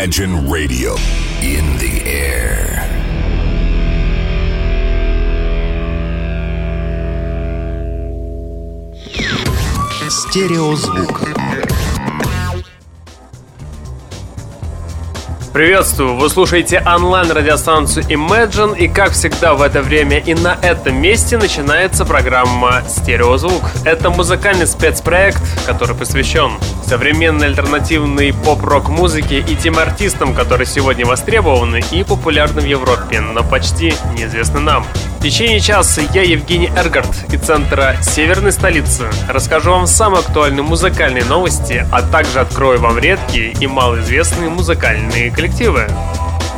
Imagine Radio in the air. Стереозвук. Приветствую! Вы слушаете онлайн-радиостанцию Imagine, и как всегда в это время и на этом месте начинается программа «Стереозвук». Это музыкальный спецпроект, который посвящен современной альтернативной поп-рок музыке и тем артистам, которые сегодня востребованы и популярны в Европе, но почти неизвестны нам. В течение часа я, Евгений Эргард, из центра Северной столицы, расскажу вам самые актуальные музыкальные новости, а также открою вам редкие и малоизвестные музыкальные коллективы.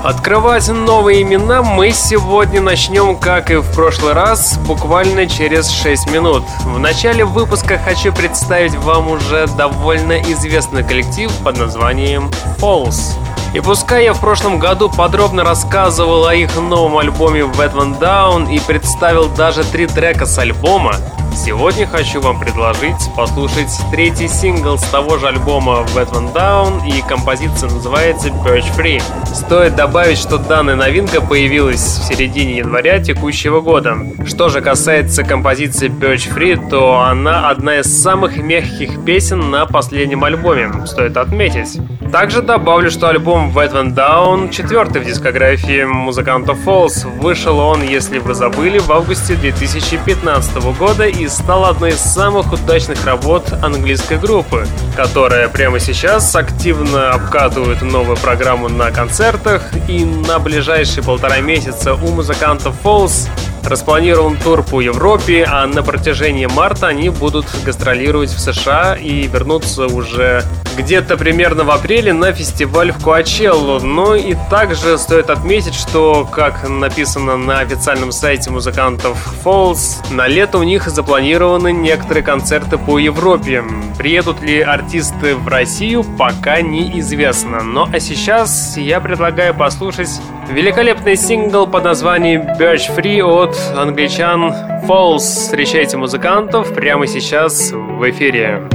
Открывать новые имена мы сегодня начнем, как и в прошлый раз, буквально через 6 минут. В начале выпуска хочу представить вам уже довольно известный коллектив под названием Falls. И пускай я в прошлом году подробно рассказывал о их новом альбоме One Down и представил даже три трека с альбома, Сегодня хочу вам предложить послушать третий сингл с того же альбома One Down и композиция называется Birch Free. Стоит добавить, что данная новинка появилась в середине января текущего года. Что же касается композиции Birch Free, то она одна из самых мягких песен на последнем альбоме, стоит отметить. Также добавлю, что альбом Wet One Down, четвертый в дискографии музыкантов Falls, вышел он, если вы забыли, в августе 2015 года и стал одной из самых удачных работ английской группы, которая прямо сейчас активно обкатывает новую программу на концертах. И на ближайшие полтора месяца у музыкантов Falls Распланирован тур по Европе, а на протяжении марта они будут гастролировать в США и вернуться уже где-то примерно в апреле на фестиваль в Куачеллу. Ну и также стоит отметить, что, как написано на официальном сайте музыкантов Falls, на лето у них запланированы некоторые концерты по Европе. Приедут ли артисты в Россию, пока неизвестно. Ну а сейчас я предлагаю послушать великолепный сингл под названием Birch Free от англичан Falls. Встречайте музыкантов прямо сейчас в эфире.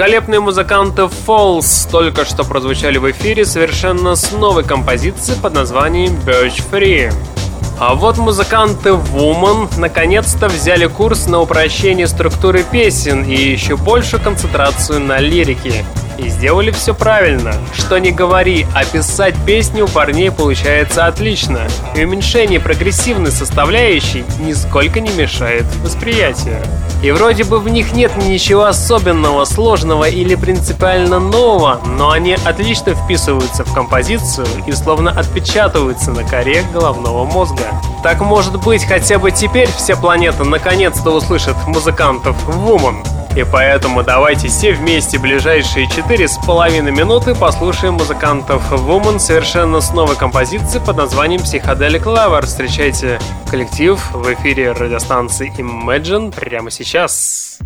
Великолепные музыканты Falls только что прозвучали в эфире совершенно с новой композицией под названием Birch Free. А вот музыканты Woman наконец-то взяли курс на упрощение структуры песен и еще большую концентрацию на лирике. И сделали все правильно. Что не говори, описать песню у парней получается отлично. И уменьшение прогрессивной составляющей нисколько не мешает восприятию. И вроде бы в них нет ничего особенного, сложного или принципиально нового, но они отлично вписываются в композицию и словно отпечатываются на коре головного мозга. Так может быть, хотя бы теперь вся планета наконец-то услышит музыкантов Woman. И поэтому давайте все вместе ближайшие четыре с половиной минуты послушаем музыкантов Woman совершенно с новой композицией под названием Psychedelic Lover. Встречайте коллектив в эфире радиостанции Imagine прямо сейчас.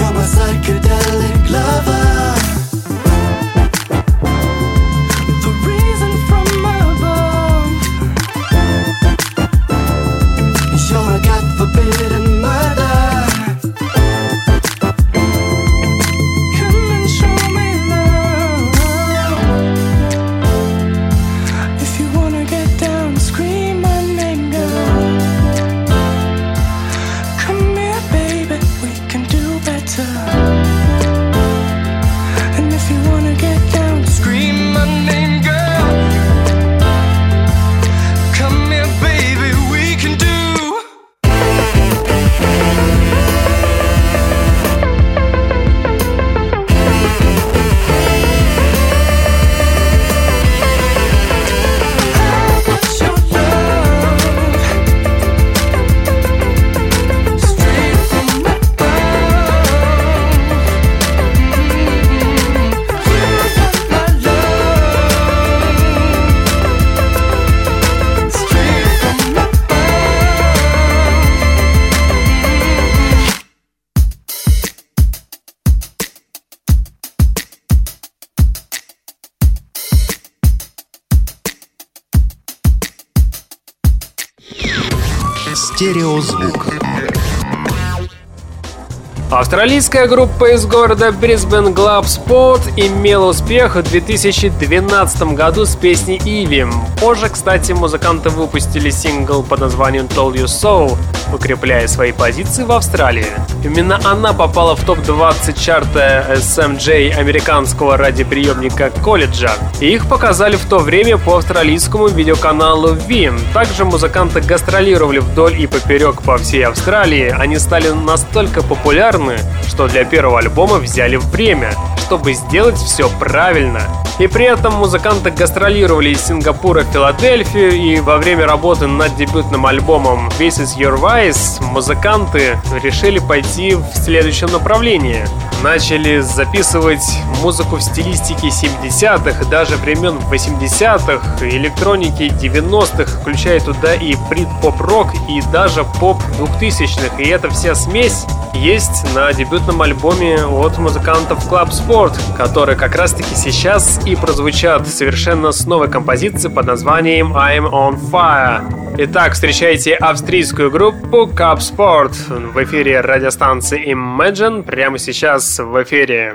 Стереозвук. Австралийская группа из города Brisbane Globe Sport имела успех в 2012 году с песней «Иви». Позже, кстати, музыканты выпустили сингл под названием «Told You So», укрепляя свои позиции в Австралии. Именно она попала в топ-20 чарта SMJ американского радиоприемника колледжа. И их показали в то время по австралийскому видеоканалу V. Также музыканты гастролировали вдоль и поперек по всей Австралии. Они стали настолько популярны, что для первого альбома взяли время, чтобы сделать все правильно. И при этом музыканты гастролировали из Сингапура в Филадельфию, и во время работы над дебютным альбомом This Is Your Vice музыканты решили пойти в следующем направлении. Начали записывать музыку в стилистике 70-х, даже времен 80-х, электроники 90-х, включая туда и брит-поп-рок, и даже поп 2000-х. И эта вся смесь есть на дебютном альбоме от музыкантов Club Sport, который как раз-таки сейчас и прозвучат совершенно с новой композицией под названием I'm on Fire. Итак, встречайте австрийскую группу Club Sport в эфире радиостанции Imagine прямо сейчас в эфире.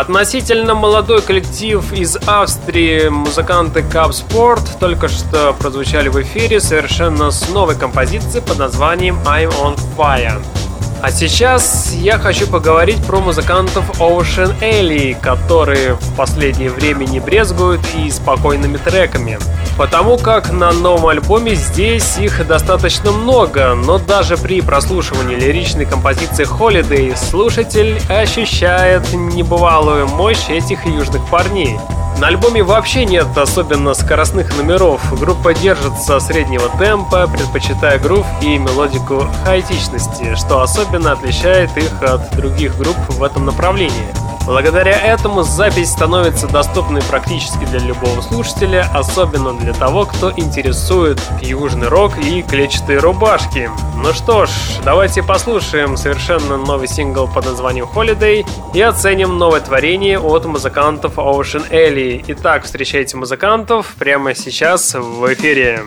Относительно молодой коллектив из Австрии, музыканты Cup Sport только что прозвучали в эфире совершенно с новой композицией под названием I'm on Fire. А сейчас я хочу поговорить про музыкантов Ocean Alley, которые в последнее время не брезгуют и спокойными треками. Потому как на новом альбоме здесь их достаточно много, но даже при прослушивании лиричной композиции Holiday слушатель ощущает небывалую мощь этих южных парней. На альбоме вообще нет особенно скоростных номеров. Группа держится среднего темпа, предпочитая грув и мелодику хаотичности, что особенно отличает их от других групп в этом направлении. Благодаря этому запись становится доступной практически для любого слушателя, особенно для того, кто интересует южный рок и клетчатые рубашки. Ну что ж, давайте послушаем совершенно новый сингл под названием Holiday и оценим новое творение от музыкантов Ocean Alley. Итак, встречайте музыкантов прямо сейчас в эфире.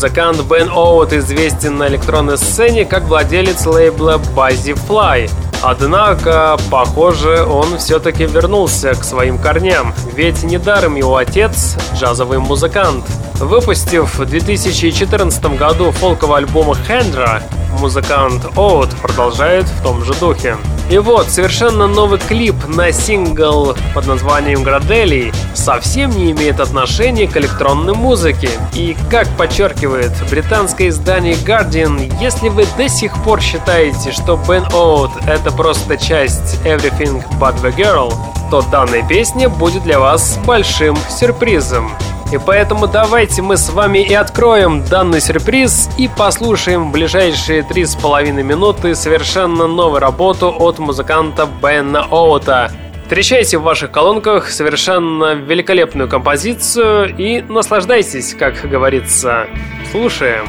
Музыкант Бен Оут известен на электронной сцене как владелец лейбла Buzzy Fly. Однако, похоже, он все-таки вернулся к своим корням, ведь недаром его отец – джазовый музыкант. Выпустив в 2014 году фолковый альбом «Хендра», музыкант Оут продолжает в том же духе. И вот, совершенно новый клип на сингл под названием «Градели» совсем не имеет отношения к электронной музыке. И, как подчеркивает британское издание Guardian, если вы до сих пор считаете, что Бен Оут — это просто часть Everything But The Girl, то данная песня будет для вас большим сюрпризом. И поэтому давайте мы с вами и откроем данный сюрприз и послушаем в ближайшие три с половиной минуты совершенно новую работу от музыканта Бена Оута. Встречайте в ваших колонках совершенно великолепную композицию и наслаждайтесь, как говорится. Слушаем.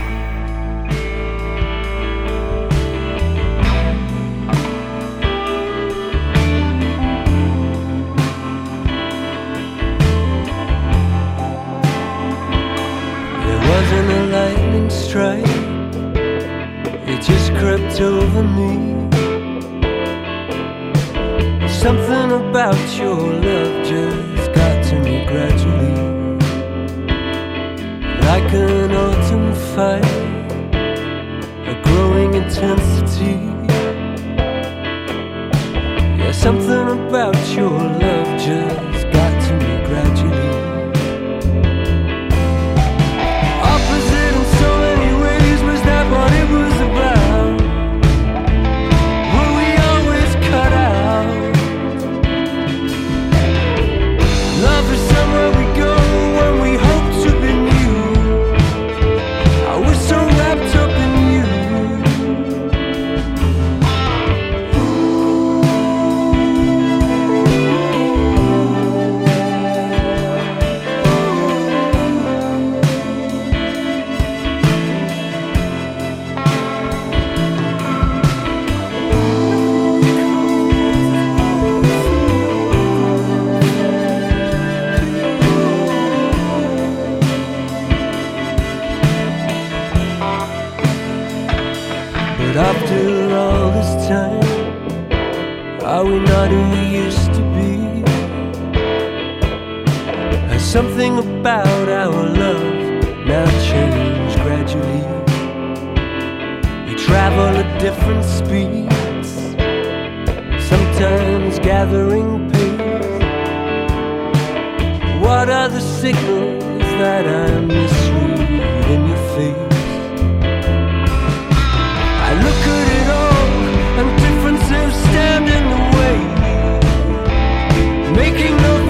over me. Something about your love just got to me gradually. Like an autumn fire, a growing intensity. Yeah, something about your love just are we not who we used to be? Has something about our love now changed gradually? We travel at different speeds, sometimes gathering pace. What are the signals that I misread thinking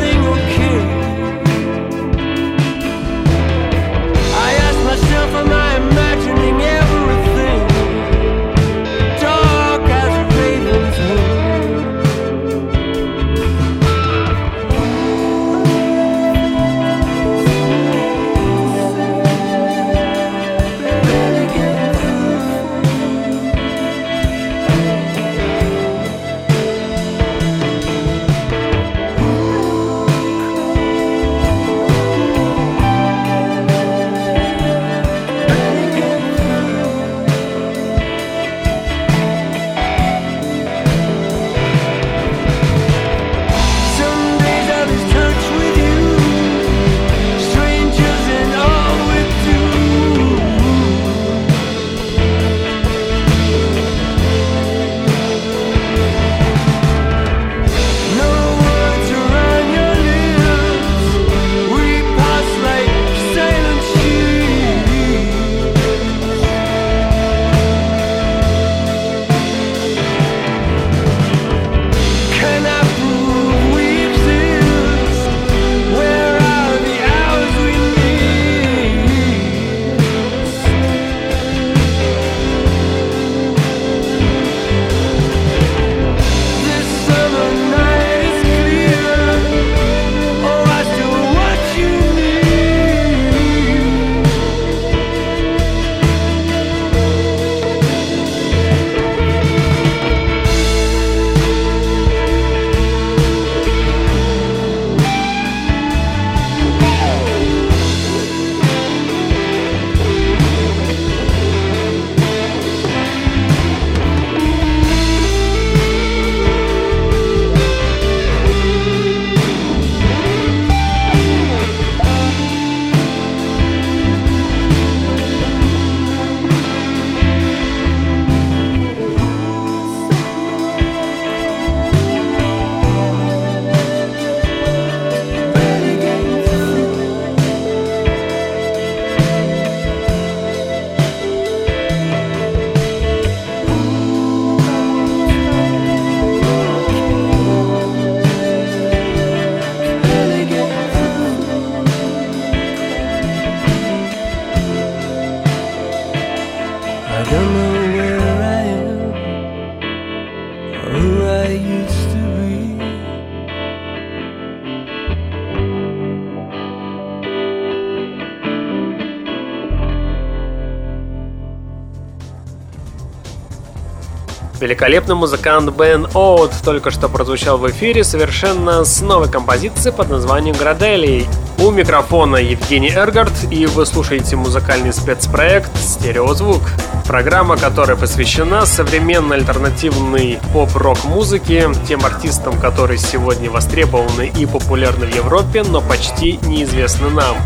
Великолепный музыкант Бен Оут только что прозвучал в эфире совершенно с новой композицией под названием «Градели». У микрофона Евгений Эргард, и вы слушаете музыкальный спецпроект «Стереозвук». Программа, которая посвящена современной альтернативной поп-рок музыке, тем артистам, которые сегодня востребованы и популярны в Европе, но почти неизвестны нам.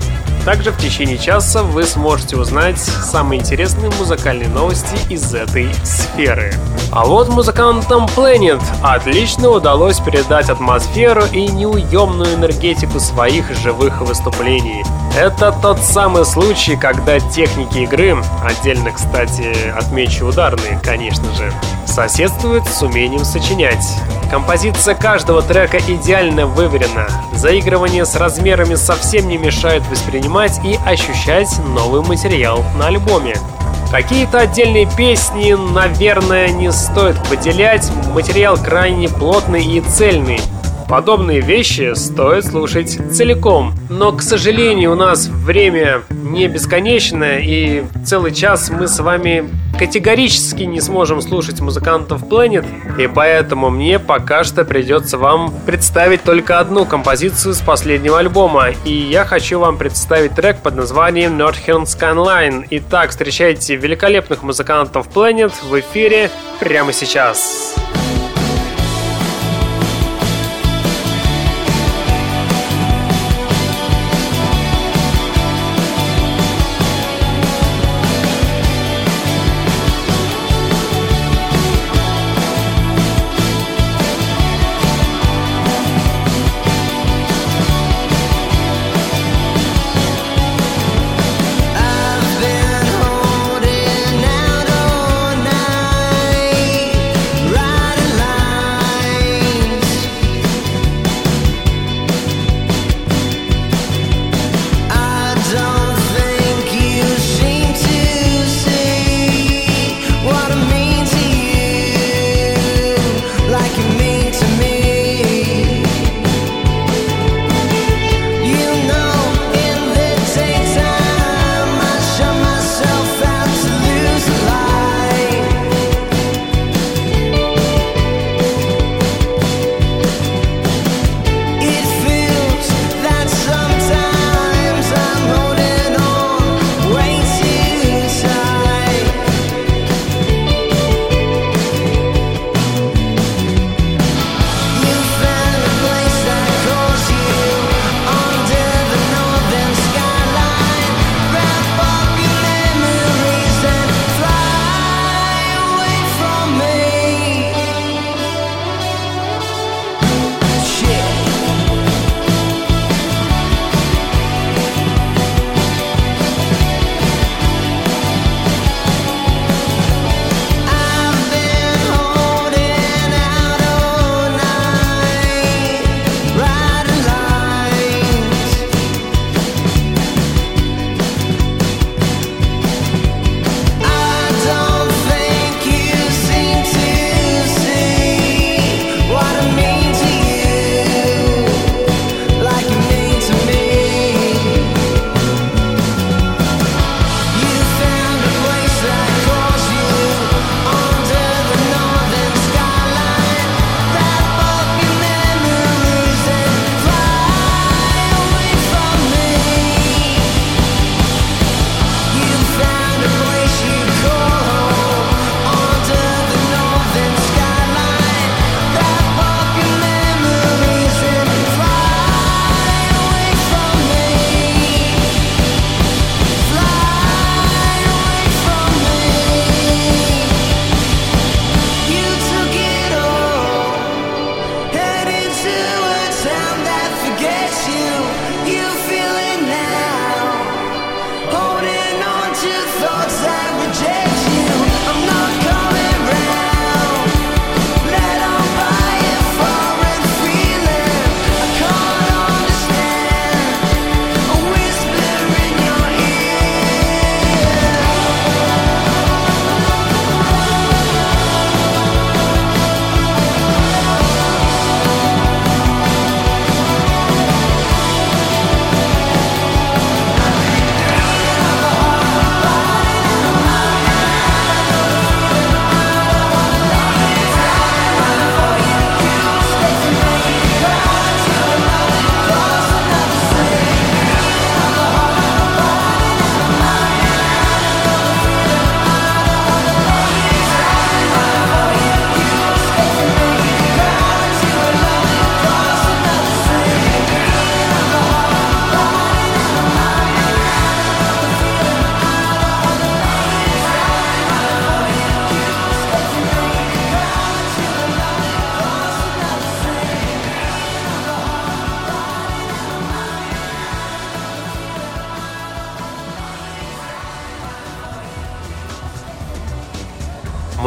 Также в течение часа вы сможете узнать самые интересные музыкальные новости из этой сферы. А вот музыкантам Planet отлично удалось передать атмосферу и неуемную энергетику своих живых выступлений. Это тот самый случай, когда техники игры, отдельно, кстати, отмечу ударные, конечно же, соседствуют с умением сочинять. Композиция каждого трека идеально выверена. Заигрывание с размерами совсем не мешает воспринимать и ощущать новый материал на альбоме. Какие-то отдельные песни, наверное, не стоит выделять, материал крайне плотный и цельный. Подобные вещи стоит слушать целиком. Но, к сожалению, у нас время не бесконечное, и целый час мы с вами категорически не сможем слушать музыкантов Planet, и поэтому мне пока что придется вам представить только одну композицию с последнего альбома, и я хочу вам представить трек под названием Northern Skyline. Итак, встречайте великолепных музыкантов Planet в эфире прямо сейчас. I've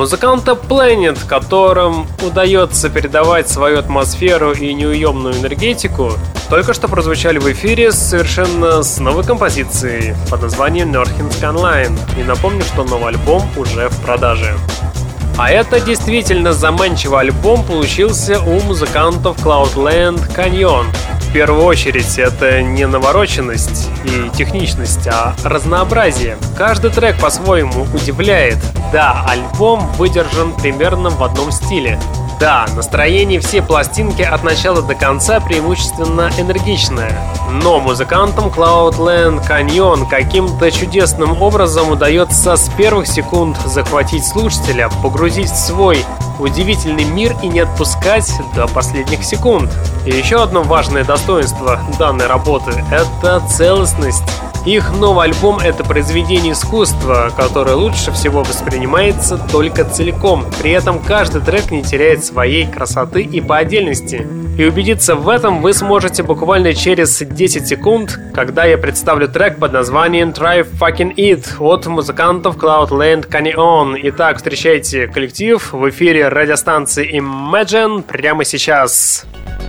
Музыканта Planet, которым удается передавать свою атмосферу и неуемную энергетику, только что прозвучали в эфире совершенно с новой композицией под названием Northern Skyline. И напомню, что новый альбом уже в продаже. А это действительно заманчивый альбом получился у музыкантов Cloudland Canyon. В первую очередь это не навороченность и техничность, а разнообразие. Каждый трек по-своему удивляет. Да, альбом выдержан примерно в одном стиле. Да, настроение всей пластинки от начала до конца преимущественно энергичное. Но музыкантам Cloudland Canyon каким-то чудесным образом удается с первых секунд захватить слушателя, погрузить в свой удивительный мир и не отпускать до последних секунд. И еще одно важное достоинство данной работы – это целостность. Их новый альбом — это произведение искусства, которое лучше всего воспринимается только целиком. При этом каждый трек не теряет своей красоты и по отдельности. И убедиться в этом вы сможете буквально через 10 секунд, когда я представлю трек под названием Try Fucking It от музыкантов Cloudland Canyon. Итак, встречайте коллектив в эфире радиостанции Imagine прямо сейчас. Cause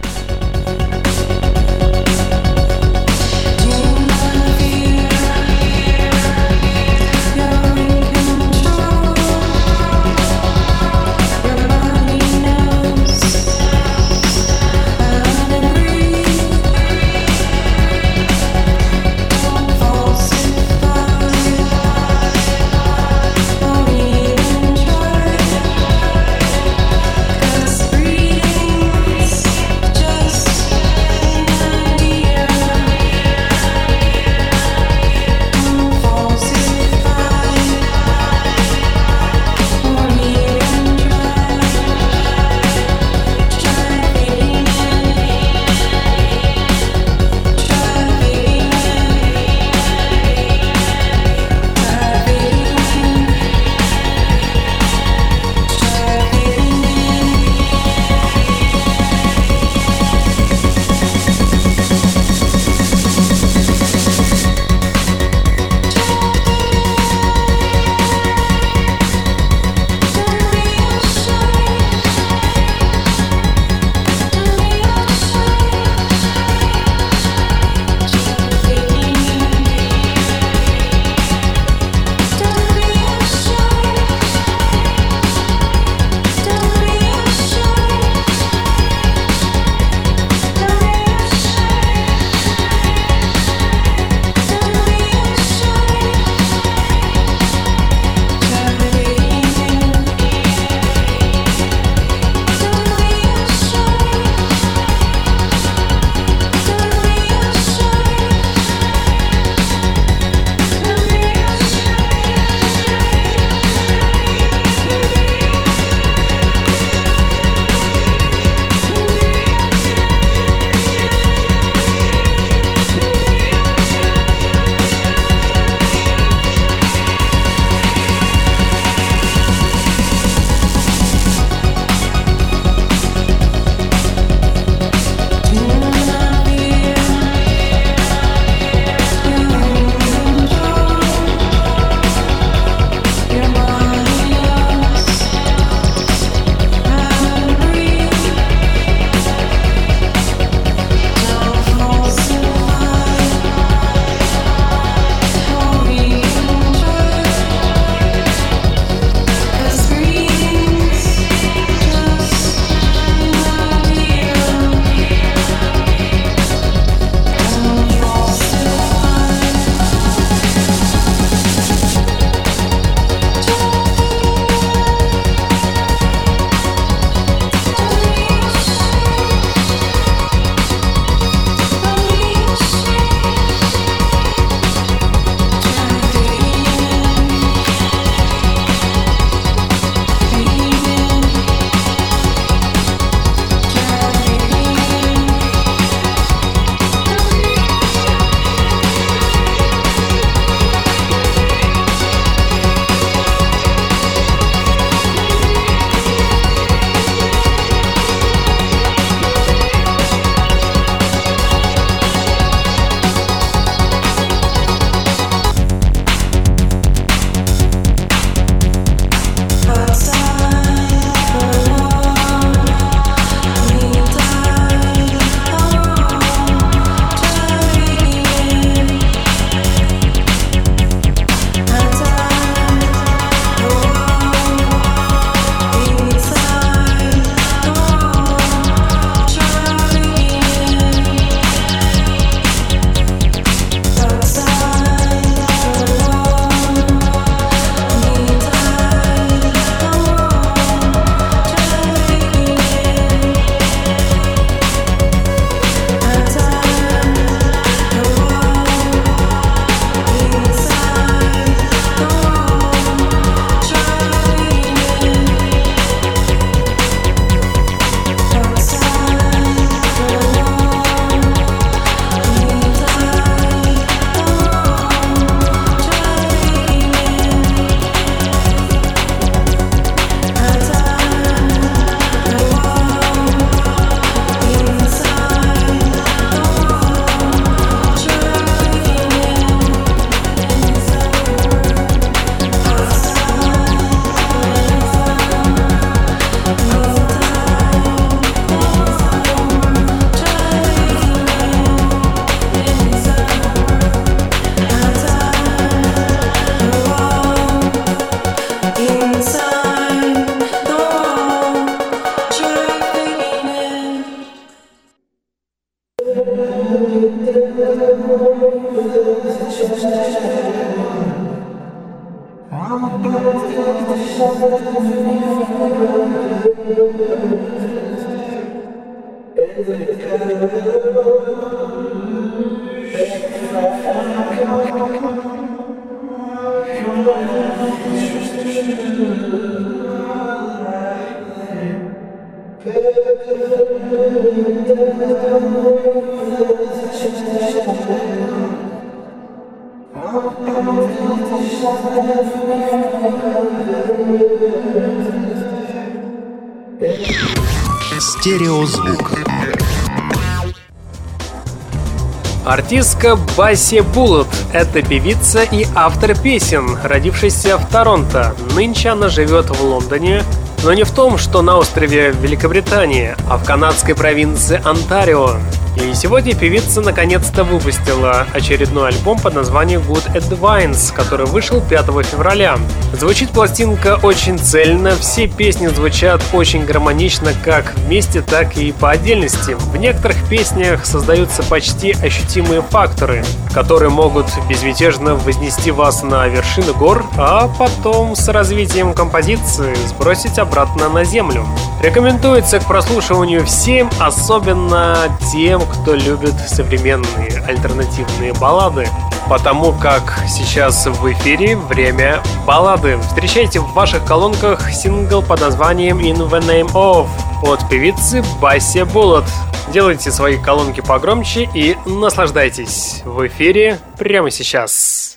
Артистка Басси Буллет – это певица и автор песен, родившаяся в Торонто. Нынче она живет в Лондоне, но не в том, что на острове Великобритании, а в канадской провинции Онтарио. Сегодня певица наконец-то выпустила очередной альбом под названием Good Advance, который вышел 5 февраля. Звучит пластинка очень цельно, все песни звучат очень гармонично как вместе, так и по отдельности. В некоторых песнях создаются почти ощутимые факторы, которые могут безмятежно вознести вас на вершины гор, а потом с развитием композиции сбросить обратно на землю. Рекомендуется к прослушиванию всем, особенно тем, кто любит современные альтернативные баллады. Потому как сейчас в эфире время баллады. Встречайте в ваших колонках сингл под названием In the Name of от певицы Басси Буллет. Делайте свои колонки погромче и наслаждайтесь в эфире прямо сейчас.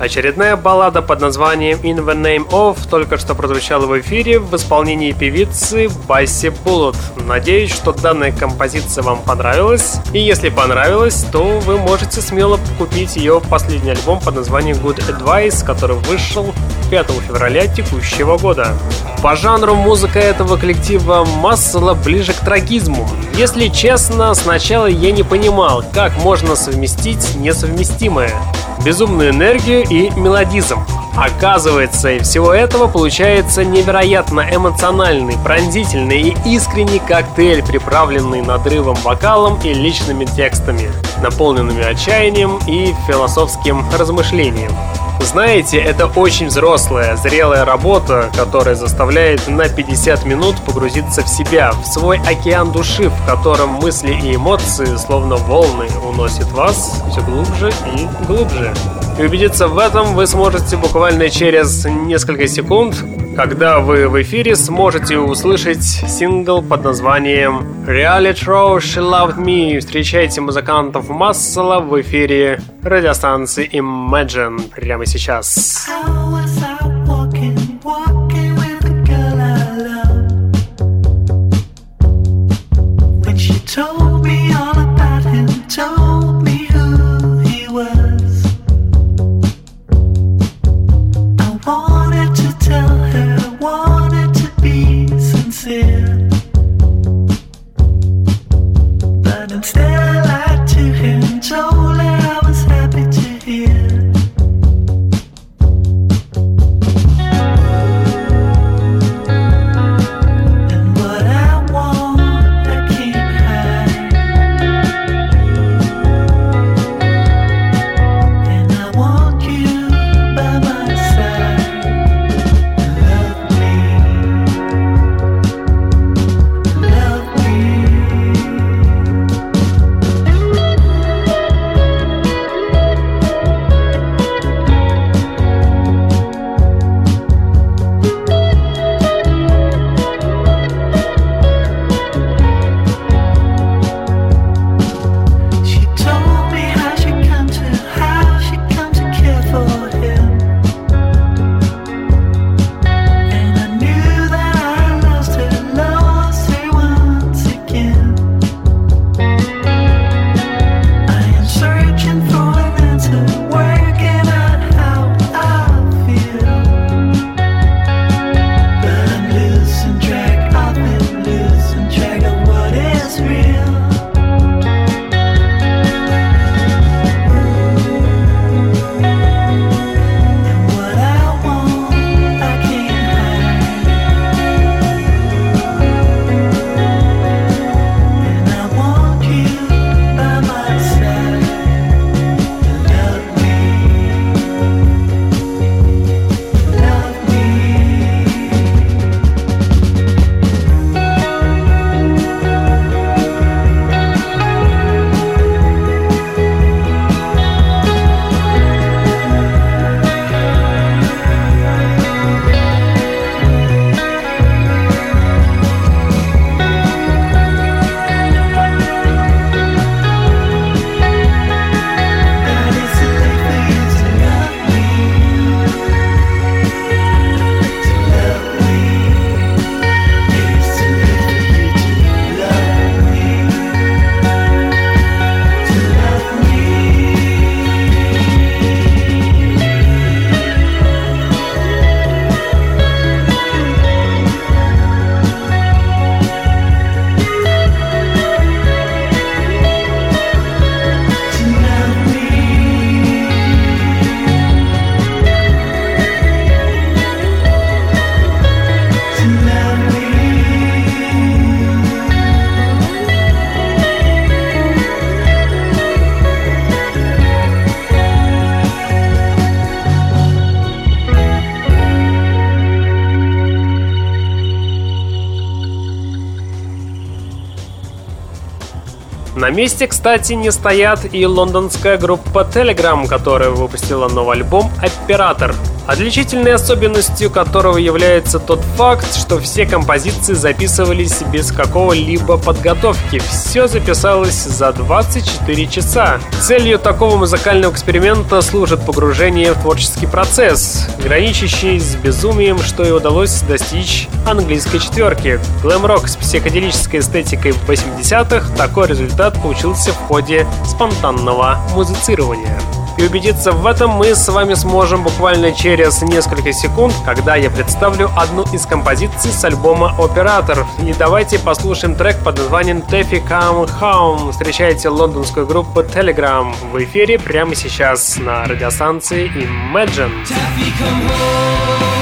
Очередная баллада под названием In the Name of только что прозвучала в эфире в исполнении певицы Басси Буллет. Надеюсь, что данная композиция вам понравилась. И если понравилась, то вы можете смело купить ее последний альбом под названием Good Advice, который вышел 5 февраля текущего года. По жанру музыка этого коллектива Массела ближе к трагизму. Если честно, сначала я не понимал, как можно совместить несовместимое. Безумную энергию и мелодизм. Оказывается, из всего этого получается невероятно эмоциональный, пронзительный и искренний коктейль, приправленный надрывом вокалом и личными текстами, наполненными отчаянием и философским размышлением. Знаете, это очень взрослая, зрелая работа, которая заставляет на 50 минут погрузиться в себя, в свой океан души, в котором мысли и эмоции, словно волны, уносят вас все глубже и глубже. И убедиться в этом вы сможете буквально через несколько секунд, когда вы в эфире сможете услышать сингл под названием Reality Show She Loved Me. Встречайте музыкантов Массела в эфире радиостанции Imagine прямо сейчас. Told На месте, кстати, не стоят и лондонская группа Telegram, которая выпустила новый альбом «Оператор» отличительной особенностью которого является тот факт, что все композиции записывались без какого-либо подготовки. Все записалось за 24 часа. Целью такого музыкального эксперимента служит погружение в творческий процесс, граничащий с безумием, что и удалось достичь английской четверки. Глэм-рок с психоделической эстетикой в 80-х такой результат получился в ходе спонтанного музицирования. И убедиться в этом мы с вами сможем буквально через несколько секунд, когда я представлю одну из композиций с альбома «Оператор». И давайте послушаем трек под названием «Тэфи Come Home». Встречайте лондонскую группу Telegram в эфире прямо сейчас на радиостанции Imagine. Taffy, come home.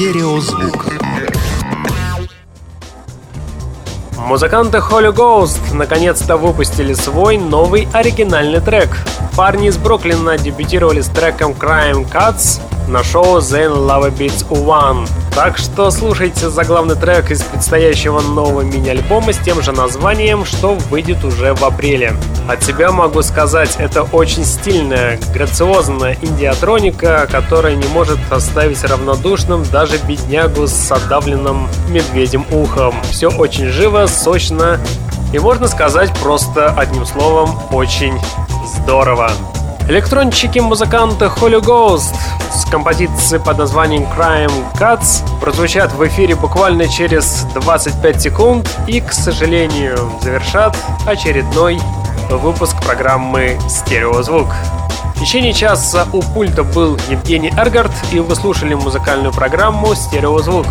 Стереозвук. Музыканты Holy Ghost наконец-то выпустили свой новый оригинальный трек. Парни из Бруклина дебютировали с треком Crime Cuts на шоу Zen Love Beats One. Так что слушайте заглавный трек из предстоящего нового мини-альбома с тем же названием, что выйдет уже в апреле. От себя могу сказать, это очень стильная, грациозная индиатроника, которая не может оставить равнодушным даже беднягу с отдавленным медведем ухом. Все очень живо, сочно и можно сказать просто одним словом очень здорово. Электрончики-музыканты Holy Ghost с композицией под названием Crime Cuts прозвучат в эфире буквально через 25 секунд и, к сожалению, завершат очередной выпуск программы «Стереозвук». В течение часа у пульта был Евгений Эргард, и вы слушали музыкальную программу «Стереозвук»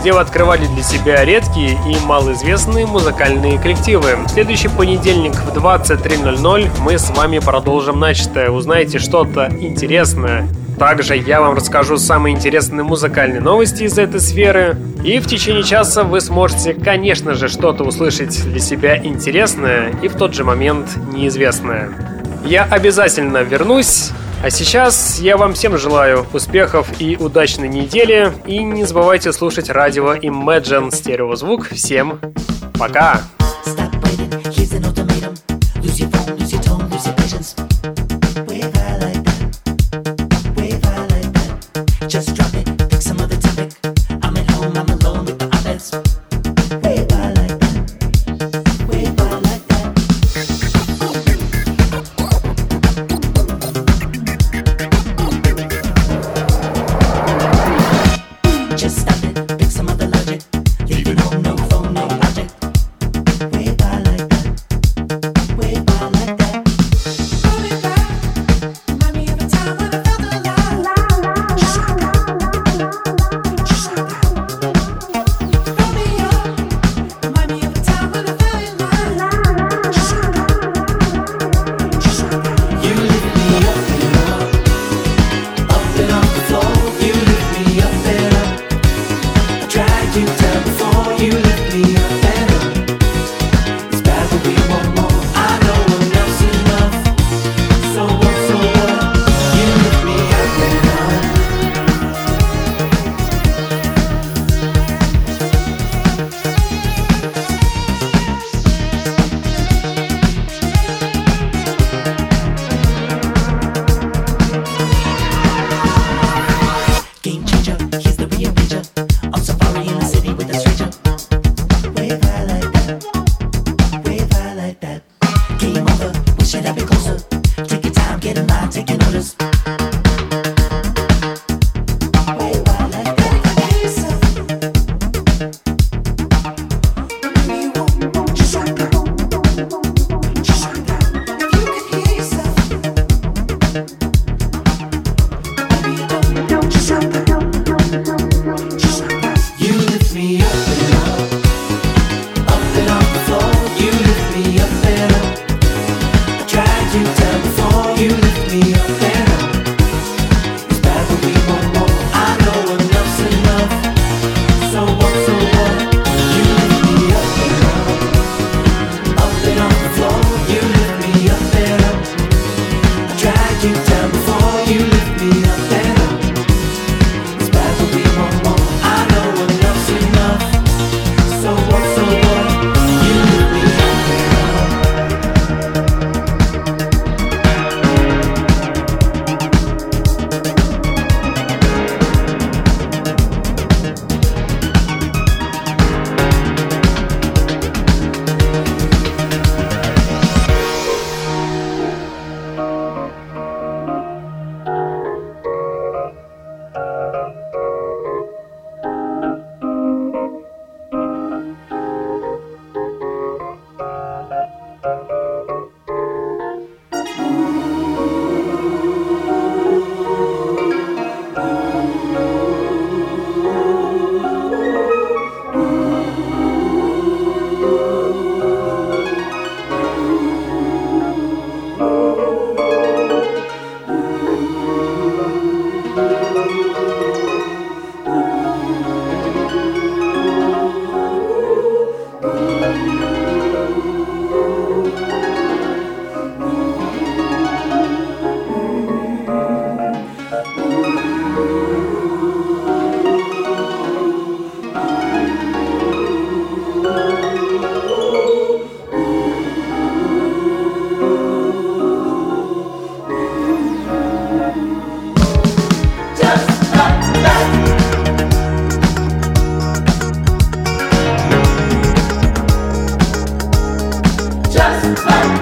где вы открывали для себя редкие и малоизвестные музыкальные коллективы. В следующий понедельник в 23.00 мы с вами продолжим начатое. Узнаете что-то интересное. Также я вам расскажу самые интересные музыкальные новости из этой сферы. И в течение часа вы сможете, конечно же, что-то услышать для себя интересное и в тот же момент неизвестное. Я обязательно вернусь. А сейчас я вам всем желаю успехов и удачной недели. И не забывайте слушать радио Imagine стереозвук. Всем пока! Stop Oh.